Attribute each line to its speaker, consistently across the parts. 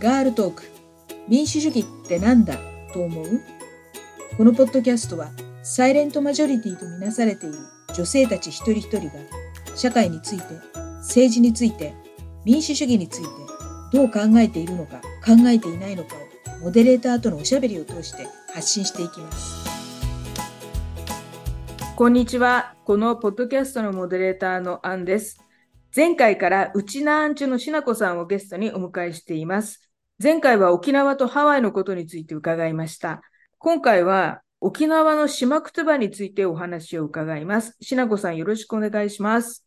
Speaker 1: ガールトーク。民主主義ってなんだ？と思う？このポッドキャストはサイレントマジョリティとみなされている女性たち一人一人が社会について政治について民主主義についてどう考えているのか考えていないのかをモデレーターとのおしゃべりを通して発信していきます。こんにちは。このポッドキャストのモデレーターのアンです。前回からうちなアンチュのしなこさんをゲストにお迎えしています。前回は沖縄とハワイのことについて伺いました今回は沖縄の島くとばについてお話を伺います。しなこさんよろしくお願いします。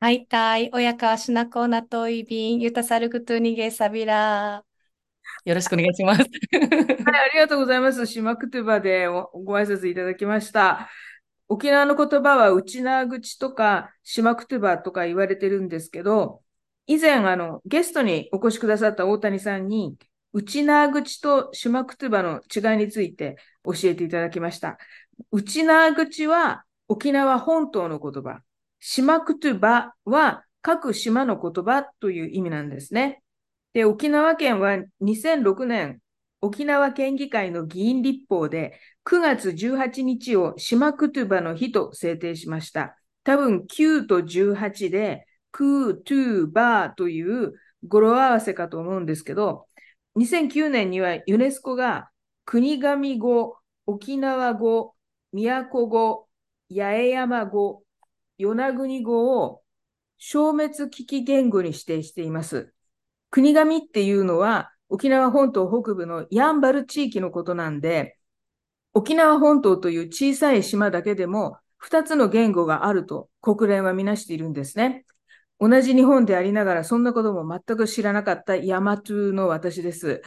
Speaker 2: はい、たい、親川しなこなといびん、ゆたさるくとにげさびら。よろしくお願いします。はい、
Speaker 1: ありがとうございます。島くとばでご挨拶いただきました。沖縄の言葉は内縄口とか島くとばとか言われてるんですけど、以前あのゲストにお越しくださった大谷さんに内縄口と島くとばの違いについて教えていただきました。内縄口は沖縄本島の言葉。島くとばは各島の言葉という意味なんですね。で、沖縄県は2006年、沖縄県議会の議員立法で9月18日を島くとばの日と制定しました。多分9と18で、クートゥーバーという語呂合わせかと思うんですけど、2009年にはユネスコが国神語、沖縄語、宮古語、八重山語、与那国語を消滅危機言語に指定しています。国神っていうのは沖縄本島北部のやんばる地域のことなんで、沖縄本島という小さい島だけでも2つの言語があると国連はみなしているんですね。同じ日本でありながら、そんなことも全く知らなかったヤマトゥの私です。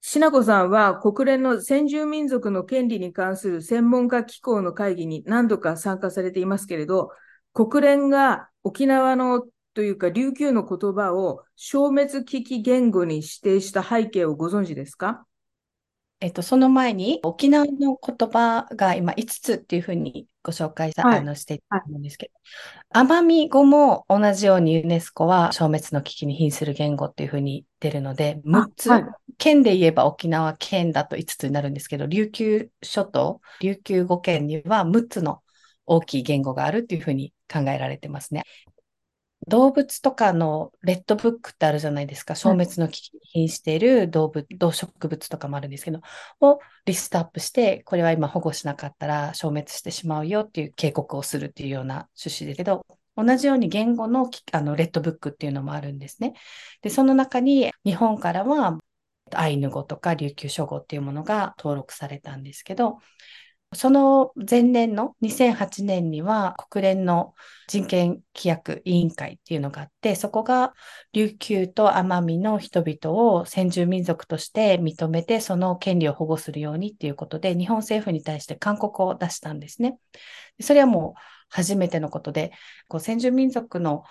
Speaker 1: しなこさんは国連の先住民族の権利に関する専門家機構の会議に何度か参加されていますけれど、国連が沖縄のというか琉球の言葉を消滅危機言語に指定した背景をご存知ですか？
Speaker 2: えっと、その前に沖縄の言葉が今5つっていうふうにご紹介さ、はい、あのしていたんですけど、奄美語も同じようにユネスコは消滅の危機に瀕する言語っていうふうに言ってるので、6つ、はい、県で言えば沖縄県だと5つになるんですけど、琉球諸島、琉球語県には6つの大きい言語があるっていうふうに考えられてますね。動物とかのレッドブックってあるじゃないですか。消滅の危機に瀕している動物、動植物とかもあるんですけど、をリストアップして、これは今保護しなかったら消滅してしまうよっていう警告をするっていうような趣旨ですけど、同じように言語のあのレッドブックっていうのもあるんですね。で、その中に日本からはアイヌ語とか琉球諸語っていうものが登録されたんですけど、その前年の2008年には国連の人権規約委員会っていうのがあって、そこが琉球と奄美の人々を先住民族として認めて、その権利を保護するようにっていうことで、日本政府に対して勧告を出したんですね。それはもう初めてのことで、こう先住民族の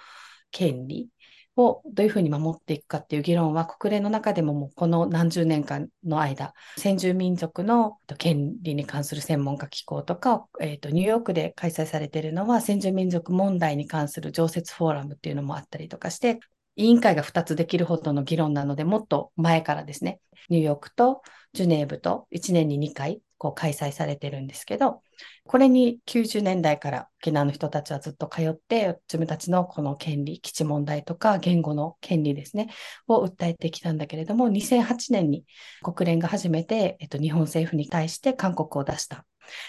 Speaker 2: 権利をどういうふうに守っていくかっていう議論は国連の中でももうこの何十年間の間、先住民族の権利に関する専門家機構とか、えーと、ニューヨークで開催されているのは先住民族問題に関する常設フォーラムっていうのもあったりとかして、委員会が2つできるほどの議論なので、もっと前からですね、ニューヨークとジュネーブと1年に2回こう開催されてるんですけど、これに90年代から沖縄の人たちはずっと通って、自分たちのこの権利、基地問題とか言語の権利ですね、を訴えてきたんだけれども、2008年に国連が初めて、えっと、日本政府に対して勧告を出した。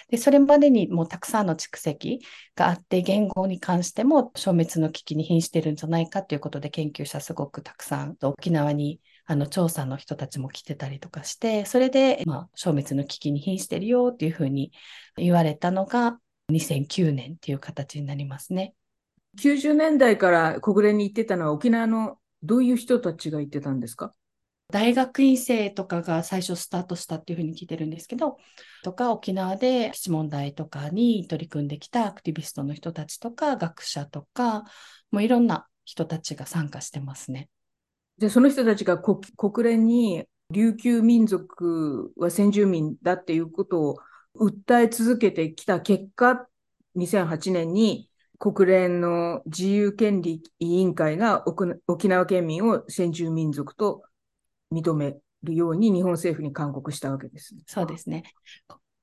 Speaker 2: で、それまでにもうたくさんの蓄積があって、言語に関しても消滅の危機に瀕してるんじゃないかということで研究者すごくたくさん沖縄にあの調査の人たちも来てたりとかして、それで、まあ、消滅の危機に瀕してるよっていうふうに言われたのが2009年っていう形になりますね。
Speaker 1: 90年代から国連に行ってたのは沖縄のどういう人たちが行ってたんですか？
Speaker 2: 大学院生とかが最初スタートしたっていうふうに聞いてるんですけど、とか沖縄で基地問題とかに取り組んできたアクティビストの人たちとか学者とか、もういろんな人たちが参加してますね。
Speaker 1: で、その人たちが国連に琉球民族は先住民だっていうことを訴え続けてきた結果、2008年に国連の自由権利委員会が沖縄県民を先住民族と認めるように日本政府に勧告したわけです、
Speaker 2: そうですね。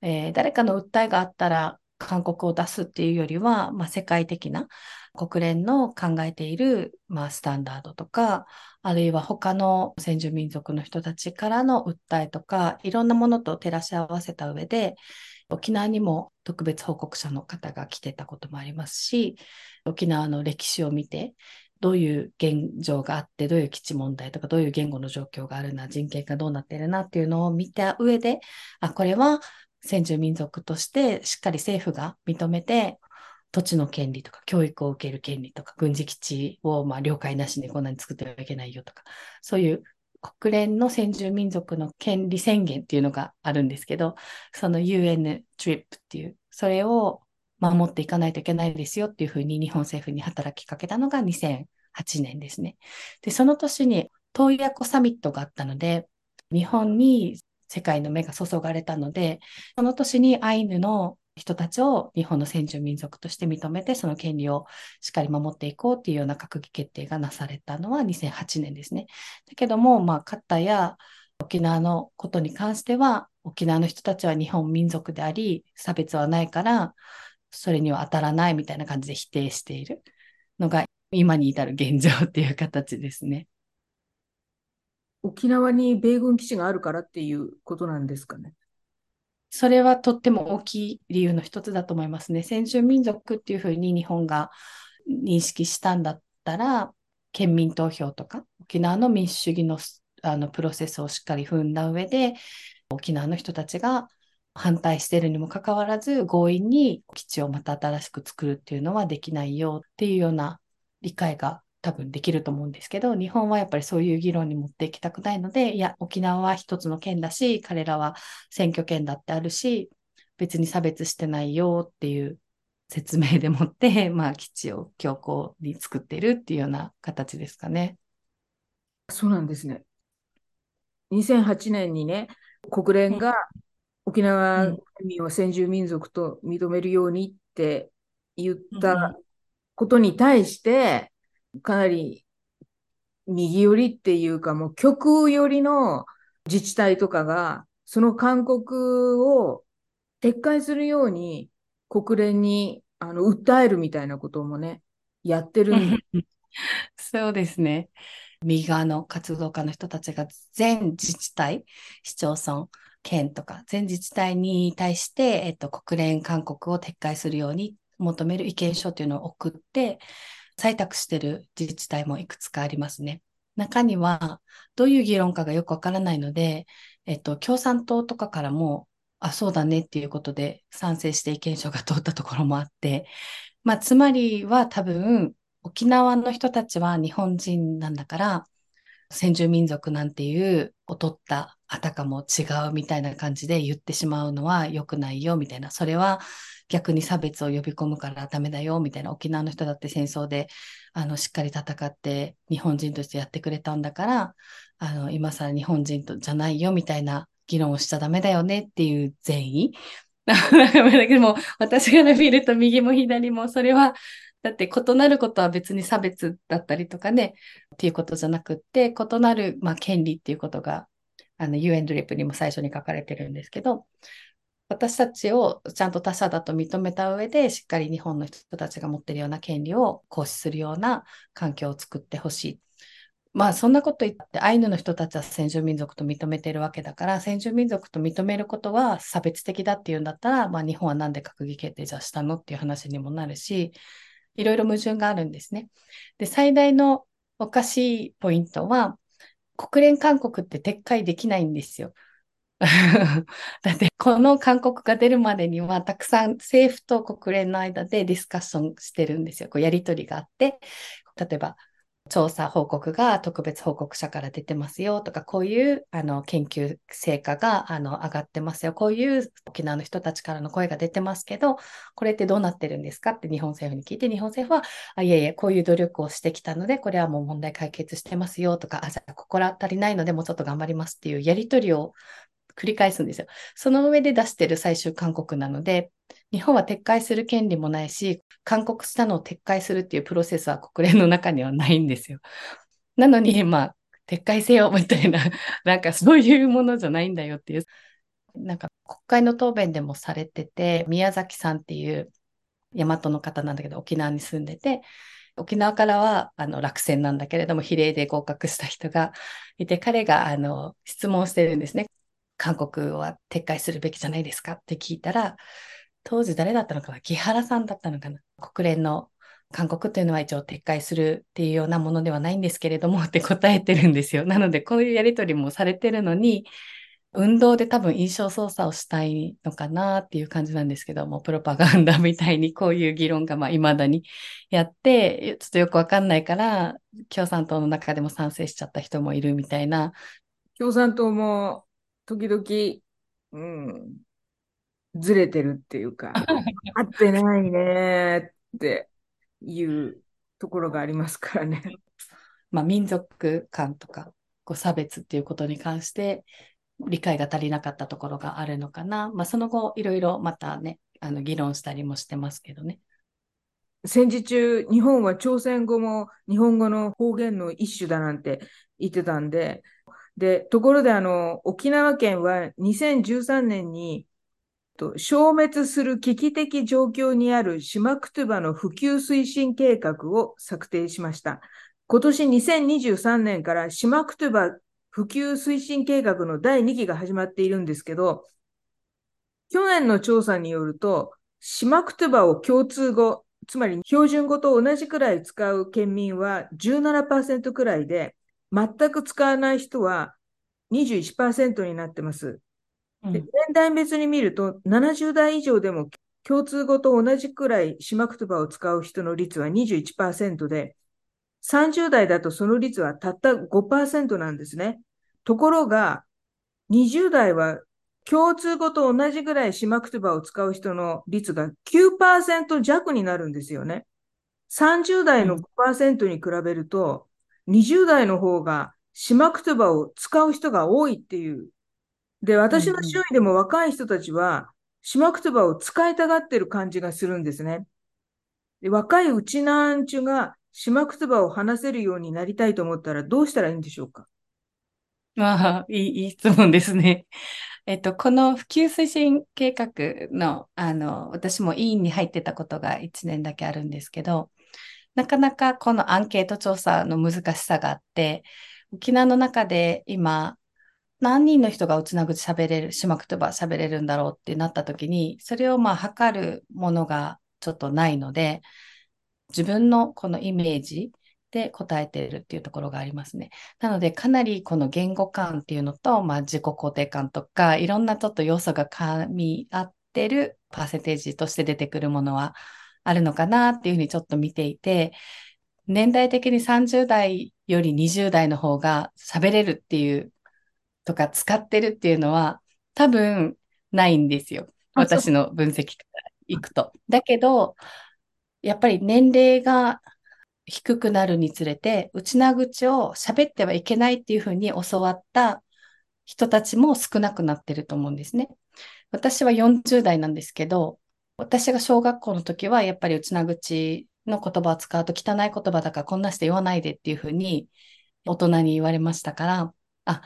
Speaker 2: えー、誰かの訴えがあったら勧告を出すっていうよりは、まあ、世界的な国連の考えている、まあ、スタンダードとか、あるいは他の先住民族の人たちからの訴えとか、いろんなものと照らし合わせた上で、沖縄にも特別報告者の方が来てたこともありますし、沖縄の歴史を見て、どういう現状があって、どういう基地問題とか、どういう言語の状況があるな、人権がどうなってるなっていうのを見た上で、あ、これは先住民族としてしっかり政府が認めて、土地の権利とか教育を受ける権利とか軍事基地をまあ了解なしにこんなに作ってはいけないよとかそういう国連の先住民族の権利宣言っていうのがあるんですけどその UN TRIP っていうそれを守っていかないといけないですよっていうふうに日本政府に働きかけたのが2008年ですね。で、その年に洞爺湖サミットがあったので、日本に世界の目が注がれたので、その年にアイヌの人たちを日本の先住民族として認めて、その権利をしっかり守っていこうっていうような閣議決定がなされたのは2008年ですね。だけども、まあ、カッタや沖縄のことに関しては、沖縄の人たちは日本民族であり、差別はないから、それには当たらないみたいな感じで否定しているのが、今に至る現状っていう形ですね。
Speaker 1: 沖縄に米軍基地があるからっていうことなんですかね？
Speaker 2: それはとっても大きい理由の一つだと思いますね。先住民族っていうふうに日本が認識したんだったら、県民投票とか、沖縄の民主主義のあのプロセスをしっかり踏んだ上で、沖縄の人たちが反対してるにもかかわらず、強引に基地をまた新しく作るっていうのはできないよっていうような理解が多分できると思うんですけど、日本はやっぱりそういう議論に持っていきたくないので、いや、沖縄は一つの県だし、彼らは選挙権だってあるし、別に差別してないよっていう説明でもって、まあ、基地を強行に作ってるっていうような形ですかね。
Speaker 1: そうなんですね。2008年にね、国連が沖縄民を先住民族と認めるようにって言ったことに対して、かなり右寄りっていうか、もう極寄りの自治体とかが、その勧告を撤回するように国連にあの訴えるみたいなこともね、やってるん。
Speaker 2: そうですね。右側の活動家の人たちが全自治体、市町村、県とか全自治体に対して、えっと、国連勧告を撤回するように求める意見書というのを送って、採択してる自治体もいくつかありますね。中には、どういう議論かがよくわからないので、えっと、共産党とかからも、あ、そうだねっていうことで賛成して意見書が通ったところもあって、まあ、つまりは多分、沖縄の人たちは日本人なんだから、先住民族なんていう劣ったあたかも違うみたいな感じで言ってしまうのは良くないよみたいな、それは逆に差別を呼び込むからダメだよみたいな、沖縄の人だって戦争であのしっかり戦って日本人としてやってくれたんだから、あの今更日本人とじゃないよみたいな議論をしちゃダメだよねっていう善意。でも私が見ると右も左もそれはだって異なることは別に差別だったりとかね、っていうことじゃなくって、異なる、まあ、権利っていうことが、あの、UN ドリップにも最初に書かれてるんですけど、私たちをちゃんと他者だと認めた上で、しっかり日本の人たちが持ってるような権利を行使するような環境を作ってほしい。まあそんなこと言ってアイヌの人たちは先住民族と認めてるわけだから先住民族と認めることは差別的だっていうんだったら、まあ、日本は何で閣議決定じゃしたのっていう話にもなるしいろいろ矛盾があるんですね。で、最大のおかしいポイントは、国連勧告って撤回できないんですよ。だって、この勧告が出るまでには、たくさん政府と国連の間でディスカッションしてるんですよ。こうやりとりがあって、例えば、調査報告が特別報告者から出てますよとか、こういうあの研究成果があの上がってますよ。こういう沖縄の人たちからの声が出てますけど、これってどうなってるんですかって日本政府に聞いて、日本政府は、あいえいえ、こういう努力をしてきたので、これはもう問題解決してますよとか、あ、じゃあ心当たりないのでもうちょっと頑張りますっていうやりとりを繰り返すんですよ。その上で出してる最終勧告なので、日本は撤回する権利もないし、勧告したのを撤回するっていうプロセスは国連の中にはないんですよ。なのに、まあ、撤回せよみたいな、なんかそういうものじゃないんだよっていう、なんか国会の答弁でもされてて、宮崎さんっていう大和の方なんだけど、沖縄に住んでて、沖縄からはあの落選なんだけれども、比例で合格した人がいて、彼があの質問してるんですね。韓国は撤回するべきじゃないですかって聞いたら、当時誰だったのかな？木原さんだったのかな？国連の韓国というのは一応撤回するっていうようなものではないんですけれども って答えてるんですよ。なので、こういうやりとりもされてるのに、運動で多分印象操作をしたいのかなっていう感じなんですけども、プロパガンダみたいにこういう議論がまあ未だにやって、ちょっとよくわかんないから、共産党の中でも賛成しちゃった人もいるみたいな。
Speaker 1: 共産党も時々、うん、ずれてるっていうか、合ってないねっていうところがありますからね。
Speaker 2: まあ、民族間とかこう差別っていうことに関して理解が足りなかったところがあるのかな。まあ、その後、いろいろまたね、あの議論したりもしてますけどね。
Speaker 1: 戦時中、日本は朝鮮語も日本語の方言の一種だなんて言ってたんで、で、ところであの、沖縄県は2013年にと消滅する危機的状況にある島クトゥバの普及推進計画を策定しました。今年2023年から島クトゥバ普及推進計画の第2期が始まっているんですけど、去年の調査によると、島クトゥバを共通語、つまり標準語と同じくらい使う県民は17%くらいで、全く使わない人は21%になってます。で年代別に見ると、70代以上でも共通語と同じくらい島クトゥバを使う人の率は21%で、30代だとその率はたった5%なんですね。ところが、20代は共通語と同じぐらい島クトゥバを使う人の率が9%弱になるんですよね。30代の5%に比べると、20代の方が島クトゥバを使う人が多いっていう。で、私の周囲でも若い人たちは、島クトゥバを使いたがってる感じがするんですね。で若いうちなんちゅが島くつばを話せるようになりたいと思ったらどうしたらいいんでしょうか？
Speaker 2: まあ、いい、いい質問ですね。えっと、この普及推進計画の、あの、私も委員に入ってたことが1年だけあるんですけど、なかなかこのアンケート調査の難しさがあって、沖縄の中で今、何人の人がうちな口喋れる、島くとば喋れるんだろうってなった時に、それをまあ測るものがちょっとないので、自分のこのイメージで答えてるっていうところがありますね。なので、かなりこの言語感っていうのと、まあ、自己肯定感とか、いろんなちょっと要素が噛み合ってるパーセンテージとして出てくるものはあるのかなっていうふうにちょっと見ていて、年代的に30代より20代の方が喋れるっていうとか使ってるっていうのは多分ないんですよ。私の分析からいくと。だけど、やっぱり年齢が低くなるにつれて、内な口を喋ってはいけないっていうふうに教わった人たちも少なくなってると思うんですね。私は40代なんですけど、私が小学校の時はやっぱり内な口の言葉を使うと汚い言葉だからこんなして言わないでっていうふうに大人に言われましたから、あ、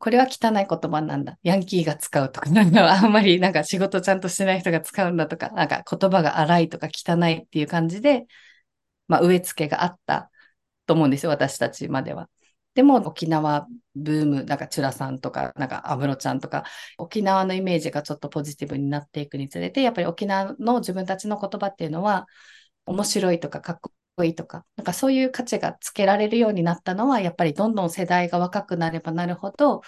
Speaker 2: これは汚い言葉なんだ。ヤンキーが使うとか、なんかあんまりなんか仕事ちゃんとしてない人が使うんだとか、なんか言葉が荒いとか汚いっていう感じで、まあ植え付けがあったと思うんですよ、私たちまでは。でも沖縄ブーム、なんかチュラさんとか、なんかアムロちゃんとか、沖縄のイメージがちょっとポジティブになっていくにつれて、やっぱり沖縄の自分たちの言葉っていうのは、面白いとかかっこいいとか、なんかそういう価値がつけられるようになったのは、やっぱりどんどん世代が若くなればなるほど、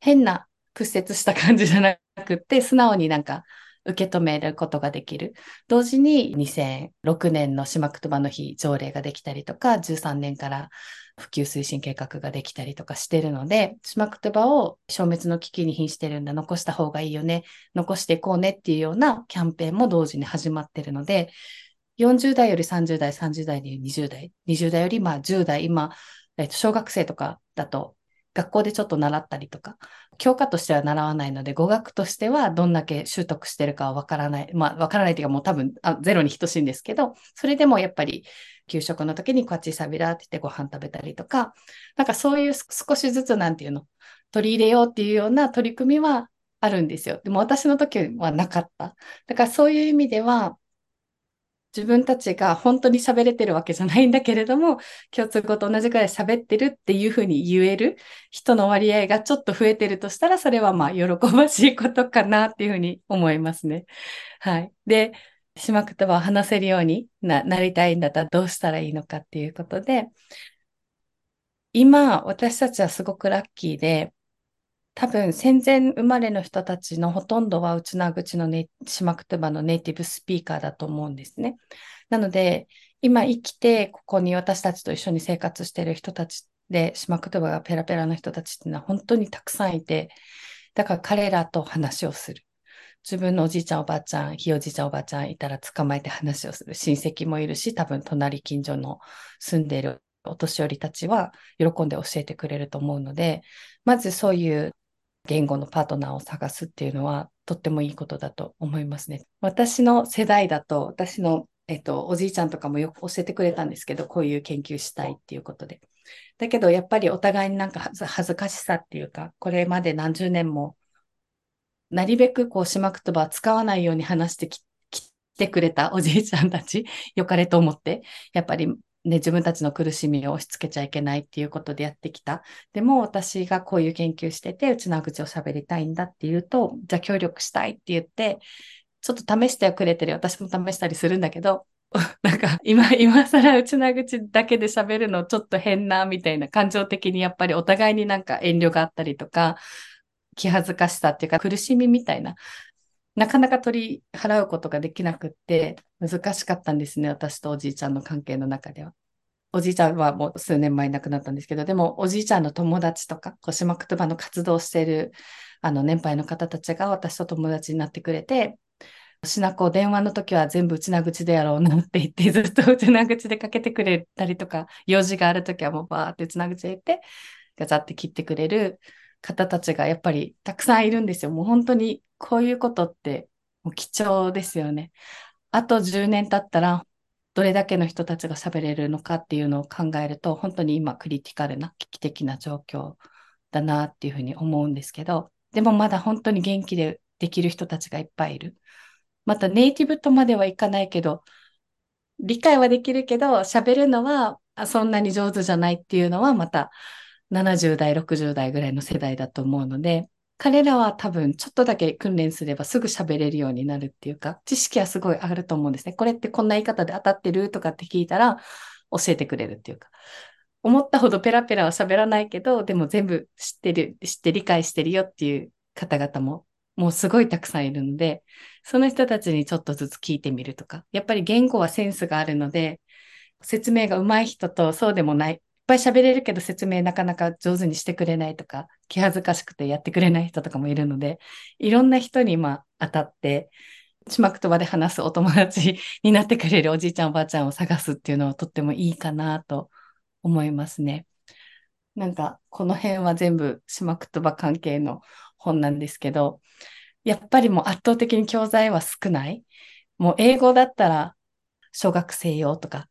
Speaker 2: 変な屈折した感じじゃなくって、素直になんか受け止めることができる。同時に2006年の島くとばの日条例ができたりとか、13年から普及推進計画ができたりとかしてるので、島くとばを消滅の危機に瀕してるんだ、残した方がいいよね、残していこうねっていうようなキャンペーンも同時に始まってるので、40代より30代、30代に20代、20代よりまあ10代、今、えっと、小学生とかだと学校でちょっと習ったりとか、教科としては習わないので、語学としてはどんだけ習得してるかはわからない。まあ、わからないというかもう多分あゼロに等しいんですけど、それでもやっぱり給食の時にこっちサビラって言ってご飯食べたりとか、なんかそういう少しずつなんていうの、取り入れようっていうような取り組みはあるんですよ。でも私の時はなかった。だからそういう意味では、自分たちが本当に喋れてるわけじゃないんだけれども、共通語と同じくらい喋ってるっていうふうに言える人の割合がちょっと増えてるとしたら、それはまあ喜ばしいことかなっていうふうに思いますね。はい。で、島言葉を話せるようにななりたいんだったらどうしたらいいのかっていうことで、今、私たちはすごくラッキーで、多分戦前生まれの人たちのほとんどは内縄口のネ島言葉のネイティブスピーカーだと思うんですね。なので、今生きてここに私たちと一緒に生活してる人たちで島言葉がペラペラな人たちっていうのは本当にたくさんいて、だから彼らと話をする。自分のおじいちゃんおばあちゃん、ひいおじいちゃんおばあちゃんいたら捕まえて話をする親戚もいるし、多分隣近所の住んでいるお年寄りたちは喜んで教えてくれると思うので、まずそういう言語のパートナーを探すっていうのはとってもいいことだと思いますね。私の世代だと、私の、えっと、おじいちゃんとかもよく教えてくれたんですけど、こういう研究したいっていうことで。だけど、やっぱりお互いになんか恥ずかしさっていうか、これまで何十年も、なるべくこう、島言葉使わないように話してきてくれたおじいちゃんたち、よかれと思って、やっぱりね、自分たちの苦しみを押し付けちゃいけないっていうことでやってきた。でも私がこういう研究してて、うちの口を喋りたいんだっていうと、じゃあ協力したいって言って、ちょっと試してくれてる。私も試したりするんだけど、なんか今、今更うちの口だけで喋るのちょっと変なみたいな感情的にやっぱりお互いになんか遠慮があったりとか、気恥ずかしさっていうか苦しみみたいななかなか取り払うことができなくって、難しかったんですね、私とおじいちゃんの関係の中では。おじいちゃんはもう数年前亡くなったんですけど、でもおじいちゃんの友達とか、小島言葉の活動しているあの年配の方たちが私と友達になってくれて、しなこ電話の時は全部内な口でやろうなって言って、ずっと内な口でかけてくれたりとか、用事がある時はもうバーって内な口で言って、ガチャって切ってくれる方たちがやっぱりたくさんいるんですよ。もう本当にこういうことってもう貴重ですよね。あと10年経ったら、どれだけの人たちが喋れるのかっていうのを考えると、本当に今クリティカルな危機的な状況だなっていうふうに思うんですけど、でもまだ本当に元気でできる人たちがいっぱいいる。またネイティブとまではいかないけど、理解はできるけど、喋るのはそんなに上手じゃないっていうのはまた70代、60代ぐらいの世代だと思うので、彼らは多分ちょっとだけ訓練すればすぐ喋れるようになるっていうか、知識はすごい上がると思うんですね。これってこんな言い方で当たってるとかって聞いたら教えてくれるっていうか。思ったほどペラペラは喋らないけど、でも全部知ってる、知って理解してるよっていう方々ももうすごいたくさんいるので、その人たちにちょっとずつ聞いてみるとか、やっぱり言語はセンスがあるので、説明が上手い人とそうでもないっぱい喋れるけど説明なかなか上手にしてくれないとか、気恥ずかしくてやってくれない人とかもいるので、いろんな人に今当たって、島言葉で話すお友達になってくれるおじいちゃんおばあちゃんを探すっていうのはとってもいいかなと思いますね。なんか、この辺は全部島言葉関係の本なんですけど、やっぱりもう圧倒的に教材は少ない。もう英語だったら小学生用とか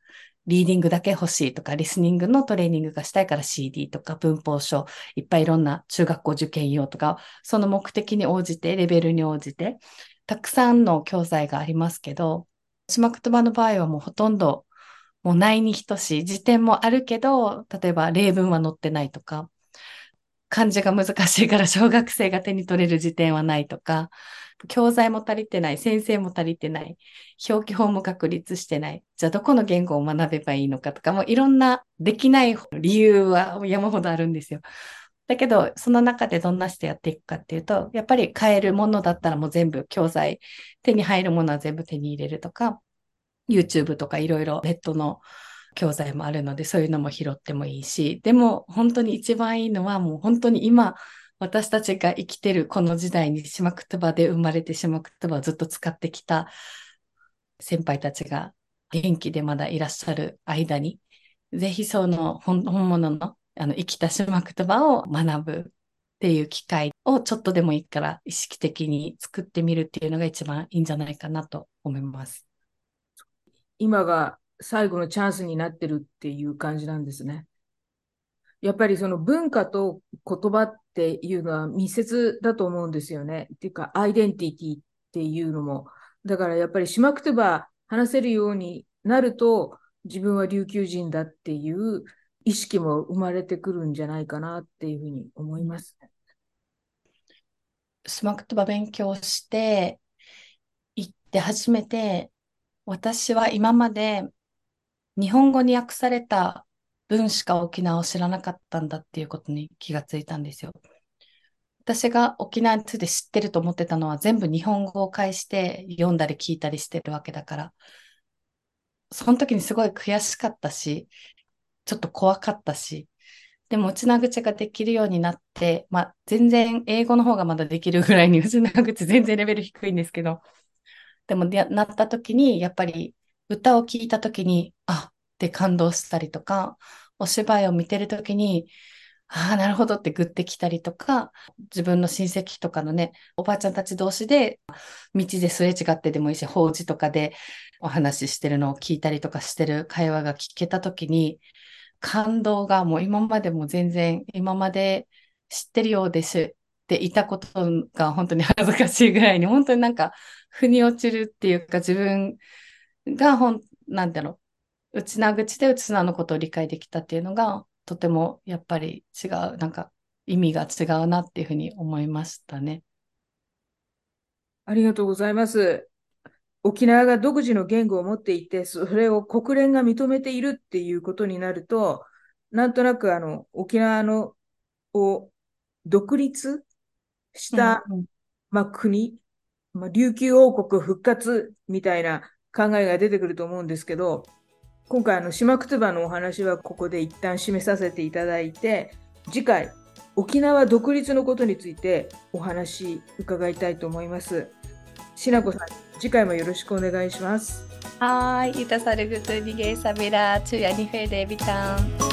Speaker 2: リーディングだけ欲しいとか、リスニングのトレーニングがしたいから CD とか文法書、いっぱいいろんな中学校受験用とか、その目的に応じて、レベルに応じて、たくさんの教材がありますけど、島言葉の場合はもうほとんどもうないに等しい。辞典もあるけど、例えば例文は載ってないとか、漢字が難しいから小学生が手に取れる辞典はないとか、教材も足りてない、先生も足りてない、表記法も確立してない、じゃあどこの言語を学べばいいのかとか、もういろんなできない理由は山ほどあるんですよ。だけど、その中でどんなしてやっていくかっていうと、やっぱり買えるものだったらもう全部教材、手に入るものは全部手に入れるとか、YouTube とかいろいろネットの教材もあるので、そういうのも拾ってもいいし、でも本当に一番いいのはもう本当に今、私たちが生きてるこの時代に島言葉で生まれて島言葉をずっと使ってきた先輩たちが元気でまだいらっしゃる間に、ぜひその本物のあの生きた島言葉を学ぶっていう機会をちょっとでもいいから意識的に作ってみるっていうのが一番いいんじゃないかなと思います。
Speaker 1: 今が最後のチャンスになってるっていう感じなんですね。やっぱりその文化と言葉っていうのは密接だと思うんですよね。っていうか、アイデンティティっていうのも。だからやっぱり島くてば話せるようになると、自分は琉球人だっていう意識も生まれてくるんじゃないかなっていうふうに思います。
Speaker 2: スマクトバ勉強して行って初めて私は今まで日本語に訳された文しか沖縄を知らなかったんだっていうことに気がついたんですよ。私が沖縄について知ってると思ってたのは全部日本語を介して読んだり聞いたりしてるわけだから、その時にすごい悔しかったし、ちょっと怖かったし、でも、うちな口ができるようになって、まあ、全然英語の方がまだできるぐらいに、うちな口全然レベル低いんですけど、でも、なった時に、やっぱり歌を聴いた時に、あって感動したりとか、お芝居を見てる時に、ああ、なるほどってグッてきたりとか、自分の親戚とかのね、おばあちゃんたち同士で、道ですれ違ってでもいいし、法事とかでお話ししてるのを聞いたりとかしてる会話が聞けた時に、感動がもう今までも全然、今まで知ってるようですっていたことが本当に恥ずかしいぐらいに、本当になんか、腑に落ちるっていうか、自分がほん、なんだろう、うちな口でうちなのことを理解できたっていうのが、とてもやっぱり違う、なんか意味が違うなっていうふうに思いましたね。
Speaker 1: ありがとうございます。沖縄が独自の言語を持っていて、それを国連が認めているっていうことになると、なんとなくあの沖縄のを独立した、うんうん、まあ、国、まあ、琉球王国復活みたいな考えが出てくると思うんですけど、今回あの島くつばのお話はここで一旦締めさせていただいて、次回沖縄独立のことについてお話伺いたいと思います。しなこさん、次回もよろしくお願いします。
Speaker 2: はい、いたさるぐつにげさびら、つやにフェデビタン。